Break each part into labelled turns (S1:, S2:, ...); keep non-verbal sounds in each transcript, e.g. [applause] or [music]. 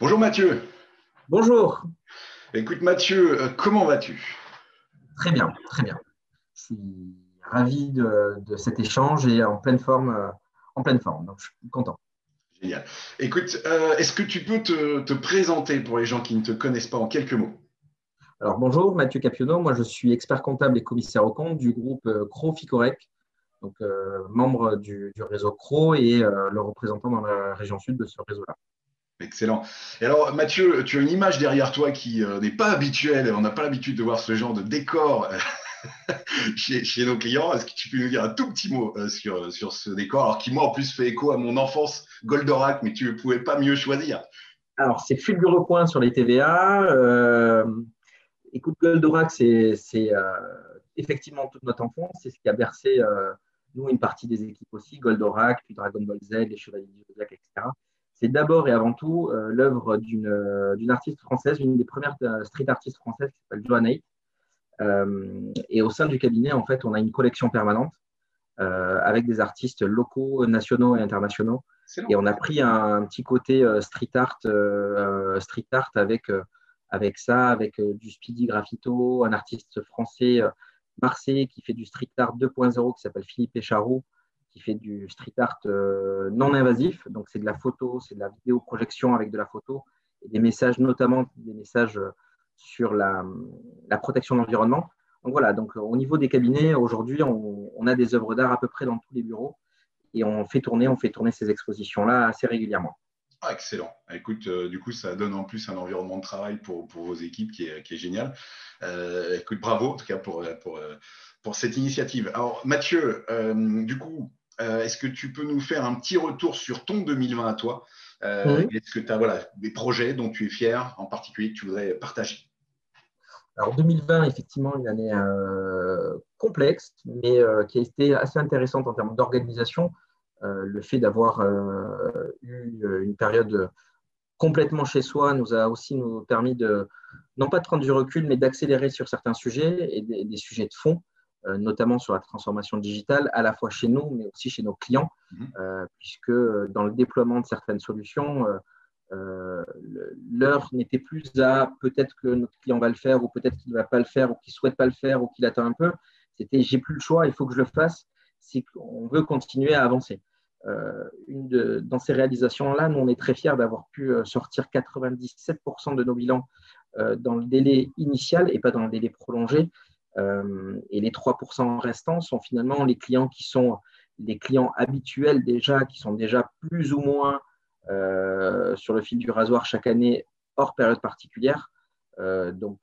S1: Bonjour Mathieu.
S2: Bonjour.
S1: Écoute Mathieu, euh, comment vas-tu?
S2: Très bien, très bien. Je suis ravi de, cet échange et en pleine forme, euh, en pleine forme. Donc je suis content.
S1: Génial. Écoute, euh, est-ce que tu peux te, présenter pour les gens qui ne te connaissent pas en quelques mots?
S2: Alors bonjour, Mathieu Capionneau. Moi je suis expert comptable et commissaire au compte du groupe CRO Ficorec, donc membre du, du, réseau CRO et le représentant dans la région sud de ce réseau-là.
S1: Excellent. Et alors, Mathieu, tu as une image derrière toi qui euh, n'est pas habituelle. On n'a pas l'habitude de voir ce genre de décor euh, [laughs] chez, nos clients. Est-ce que tu peux nous dire un tout petit mot euh, sur, ce décor? Alors, qui, moi, en plus, fait écho à mon enfance Goldorak, mais tu ne pouvais pas mieux choisir.
S2: Alors, c'est Fulgurepoint sur les TVA. écoute, Goldorak, c'est effectivement toute notre enfance. C'est ce qui a bercé, nous, une partie des équipes aussi. Goldorak, puis Dragon Ball Z, les Chevaliers du Zodiac, etc c'est d'abord et avant tout euh, l'œuvre euh, d'une artiste française, une des premières euh, street artistes françaises qui s'appelle Joanna et au sein du cabinet, en fait, on a une collection permanente avec des artistes locaux, nationaux et internationaux. Et on a pris un, petit côté street art, street art avec, avec ça, avec du Speedy Graffito, un artiste français, Marseille, qui fait du street art 2.0 qui s'appelle Philippe Écharou, qui fait du street art euh, non invasif. Donc, c'est de la photo, c'est de la vidéo projection avec de la photo et des messages, notamment des messages euh, sur la, protection de l'environnement. Donc, voilà. Donc, au niveau des cabinets, aujourd'hui, on, a des œuvres d'art à peu près dans tous les bureaux et on fait tourner, on fait tourner ces expositions-là assez régulièrement.
S1: Ah, excellent. Écoute, euh, du coup, ça donne en plus un environnement de travail pour, pour vos équipes qui est, qui est génial. écoute, bravo en tout cas pour, pour, pour cette initiative. Alors, Mathieu, du coup, euh, est-ce que tu peux nous faire un petit retour sur ton 2020 à toi euh, Est-ce que tu as voilà, des projets dont tu es fier, en particulier que tu voudrais partager?
S2: Alors 2020, effectivement, une année euh, complexe, mais qui a été assez intéressante en termes d'organisation. le fait d'avoir eu une période complètement chez soi nous a aussi nous permis de, non pas de prendre du recul, mais d'accélérer sur certains sujets et des sujets de fond. Euh, notamment sur la transformation digitale, à la fois chez nous, mais aussi chez nos clients, mhm. euh, puisque dans le déploiement de certaines solutions, euh, l'heure n'était plus à peut-être que notre client va le faire, ou peut-être qu'il ne va pas le faire, ou qu'il ne souhaite pas le faire, ou qu'il attend un peu. C'était j'ai plus le choix, il faut que je le fasse si on veut continuer à avancer. une de, dans ces réalisations-là, nous, on est très fiers d'avoir pu sortir 97% de nos bilans dans le délai initial et pas dans le délai prolongé. Euh, et les 3% restants sont finalement les clients qui sont les clients habituels déjà, qui sont déjà plus ou moins euh, sur le fil du rasoir chaque année hors période particulière. Euh, donc,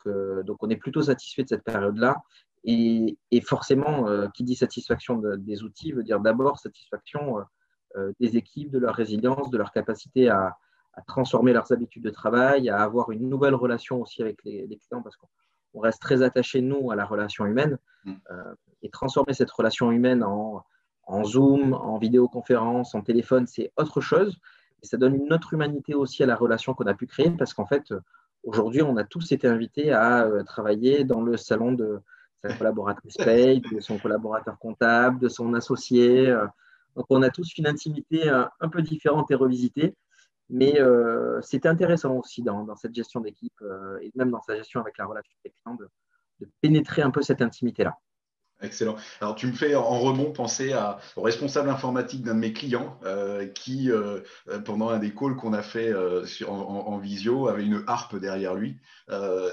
S2: donc, on est plutôt satisfait de cette période-là. Et, forcément, qui dit satisfaction des outils veut dire d'abord satisfaction des équipes, de leur résilience, de leur capacité à, transformer leurs habitudes de travail, à avoir une nouvelle relation aussi avec les, les clients, parce qu'on on reste très attaché, nous, à la relation humaine. Mm. Euh, et transformer cette relation humaine en, Zoom, en vidéoconférence, en téléphone, c'est autre chose. Et ça donne une autre humanité aussi à la relation qu'on a pu créer parce qu'en fait, aujourd'hui, on a tous été invités à euh, travailler dans le salon de sa [laughs] collaboratrice paye, de son collaborateur comptable, de son associé. Euh. Donc, on a tous une intimité un peu différente et revisitée. Mais euh, c'était intéressant aussi dans, cette gestion d'équipe euh, et même dans sa gestion avec la relation avec les clients de pénétrer un peu cette intimité-là.
S1: Excellent. Alors, tu me fais en rebond penser au responsable informatique d'un de mes clients euh, qui, euh, pendant un des calls qu'on a fait euh, en, visio, avait une harpe derrière lui.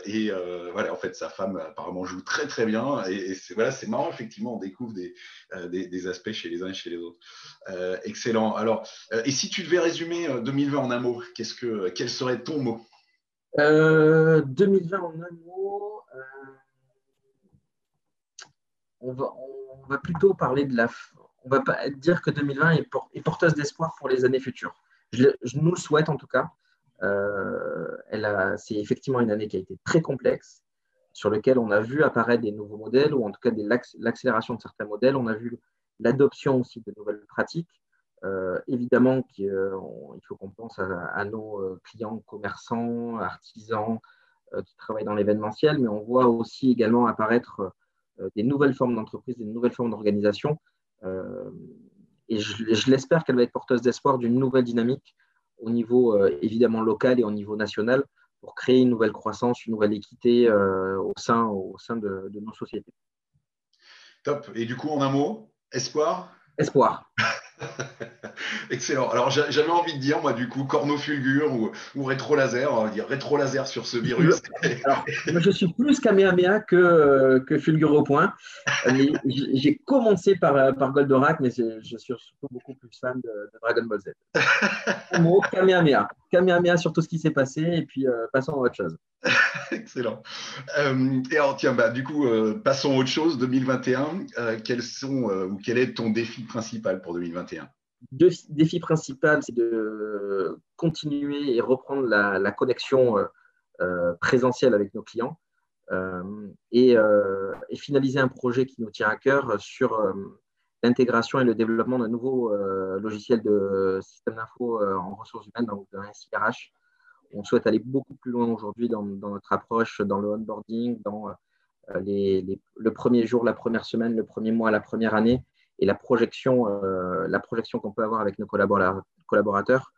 S1: et voilà, en fait, sa femme apparemment joue très très bien. Et, voilà, c'est marrant, effectivement, on découvre des, des, aspects chez les uns et chez les autres. excellent. Alors, et si tu devais résumer 2020 en un mot, qu'est-ce que, quel serait ton mot?
S2: 2020 en un mot on va, plutôt parler de la. On va pas dire que 2020 est, porteuse d'espoir pour les années futures. Je, nous le souhaite en tout cas. Euh, c'est effectivement une année qui a été très complexe, sur laquelle on a vu apparaître des nouveaux modèles, ou en tout cas l'accélération de certains modèles. On a vu l'adoption aussi de nouvelles pratiques. Euh, évidemment, euh, il faut qu'on pense à, nos clients commerçants, artisans qui travaillent dans l'événementiel, mais on voit aussi également apparaître euh, des nouvelles formes d'entreprise, des nouvelles formes d'organisation. Euh, et je, l'espère qu'elle va être porteuse d'espoir d'une nouvelle dynamique au niveau évidemment local et au niveau national pour créer une nouvelle croissance, une nouvelle équité au sein, au sein de, de nos sociétés.
S1: Top. Et du coup, en un mot, espoir?
S2: Espoir. [laughs] [laughs]
S1: Excellent. Alors j'avais envie de dire, moi, du coup, cornofulgure ou, ou rétro-laser, on va dire rétro-laser sur ce virus. [laughs]
S2: Alors, moi, je suis plus Kamehameha que, que fulgure au point. J'ai commencé par, par Goldorak, mais je suis surtout beaucoup plus fan de, Dragon Ball Z. [laughs] mot, Kamehameha. Kamehameha sur tout ce qui s'est passé, et puis euh, passons à autre chose.
S1: Excellent. Euh, et alors, tiens, bah, du coup, euh, passons à autre chose. 2021, quels sont ou quel est ton défi principal pour 2021
S2: deux défis principaux, c'est de continuer et reprendre la, connexion euh, euh, présentielle avec nos clients euh, et, finaliser un projet qui nous tient à cœur sur l'intégration et le développement d'un nouveau logiciel de système d'info en ressources humaines, donc un SIRH. On souhaite aller beaucoup plus loin aujourd'hui dans, notre approche, dans le onboarding, dans le premier jour, la première semaine, le premier mois, la première année, et la projection, euh, la projection qu'on peut avoir avec nos collaborateurs.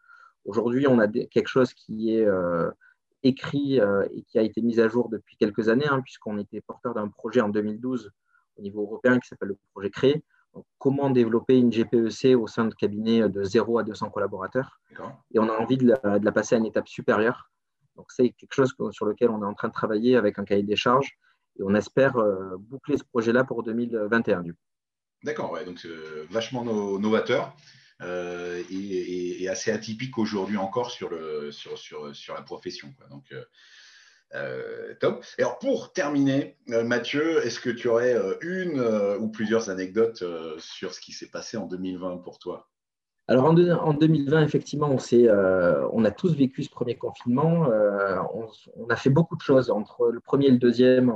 S2: Aujourd'hui, on a quelque chose qui est euh, écrit euh, et qui a été mis à jour depuis quelques années, hein, puisqu'on était porteur d'un projet en 2012 au niveau européen qui s'appelle le projet Créé. comment développer une GPEC au sein de cabinet de 0 à 200 collaborateurs. Et on a envie de la, passer à une étape supérieure. Donc, c'est quelque chose sur lequel on est en train de travailler avec un cahier des charges. Et on espère boucler ce projet-là pour 2021. Du coup.
S1: D'accord, donc euh, vachement novateur euh, et, assez atypique aujourd'hui encore sur, la profession. Donc, euh, top. alors, pour terminer, Mathieu, est-ce que tu aurais une ou plusieurs anecdotes sur ce qui s'est passé en 2020 pour toi?
S2: Alors en, en, 2020, effectivement, on, on, a tous vécu ce premier confinement. On, on, a fait beaucoup de choses entre le premier et le deuxième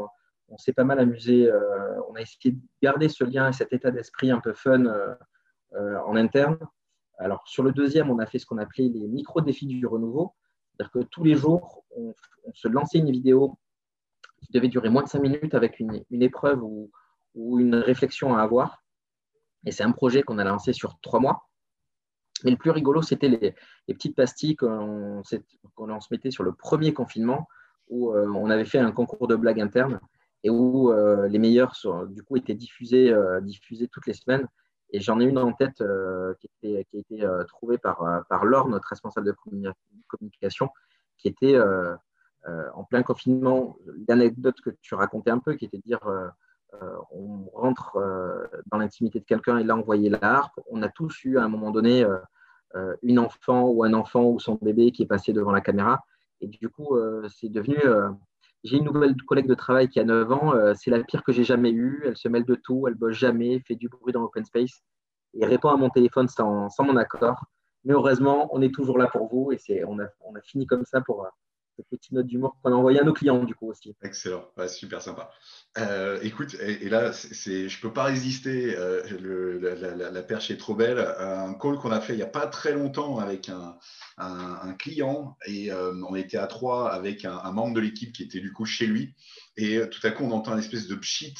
S2: on s'est pas mal amusé. Euh, on a essayé de garder ce lien et cet état d'esprit un peu fun euh, euh, en interne. Alors, sur le deuxième, on a fait ce qu'on appelait les micro-défis du renouveau. C'est-à-dire que tous les jours, on, se lançait une vidéo qui devait durer moins de cinq minutes avec une, épreuve ou, une réflexion à avoir. Et c'est un projet qu'on a lancé sur trois mois. Mais le plus rigolo, c'était les, petites pastilles qu'on se mettait sur le premier confinement où on avait fait un concours de blagues internes et où euh, les meilleurs du coup étaient diffusés, euh, diffusés toutes les semaines. Et j'en ai une en tête euh, qui, a été trouvée par, par Laure, notre responsable de communication, qui était en plein confinement. L'anecdote que tu racontais un peu, qui était de dire on rentre dans l'intimité de quelqu'un et là on voyait la harpe. On a tous eu à un moment donné une enfant ou un enfant ou son bébé qui est passé devant la caméra. Et du coup, c'est devenu j'ai une nouvelle collègue de travail qui a 9 ans, euh, c'est la pire que j'ai jamais eue. Elle se mêle de tout, elle bosse jamais, fait du bruit dans l'open space et répond à mon téléphone sans, mon accord. Mais heureusement, on est toujours là pour vous et on a, fini comme ça pour, petite note d'humour qu'on a envoyé à nos clients du coup aussi.
S1: Excellent, super sympa. Euh, écoute, et, là, je ne peux pas résister, euh, la, perche est trop belle. Un call qu'on a fait il n'y a pas très longtemps avec un, client et euh, on était à trois avec un, membre de l'équipe qui était du coup chez lui et tout à coup on entend une espèce de pchit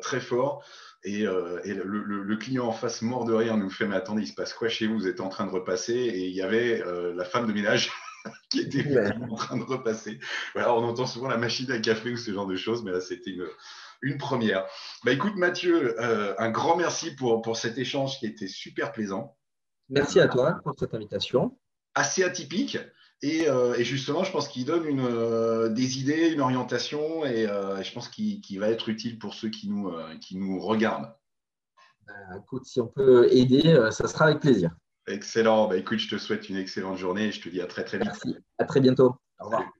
S1: très fort. Et, le, client en face, mort de rire, nous fait Mais attendez, il se passe quoi chez vous? Vous êtes en train de repasser Et il y avait la femme de ménage [laughs] qui était en train de repasser. Voilà, on entend souvent la machine à café ou ce genre de choses, mais là, c'était une, une première. Bah, écoute, Mathieu, euh, un grand merci pour, pour cet échange qui était super plaisant.
S2: Merci à toi pour cette invitation.
S1: Assez atypique. Et, euh, et justement, je pense qu'il donne une, euh, des idées, une orientation, et je pense qu'il va être utile pour ceux qui nous, qui nous regardent.
S2: Bah, écoute, si on peut aider, ça sera avec plaisir.
S1: Excellent. Bah, écoute, je te souhaite une excellente journée et je te dis à très très vite.
S2: Merci. À très bientôt. Au revoir.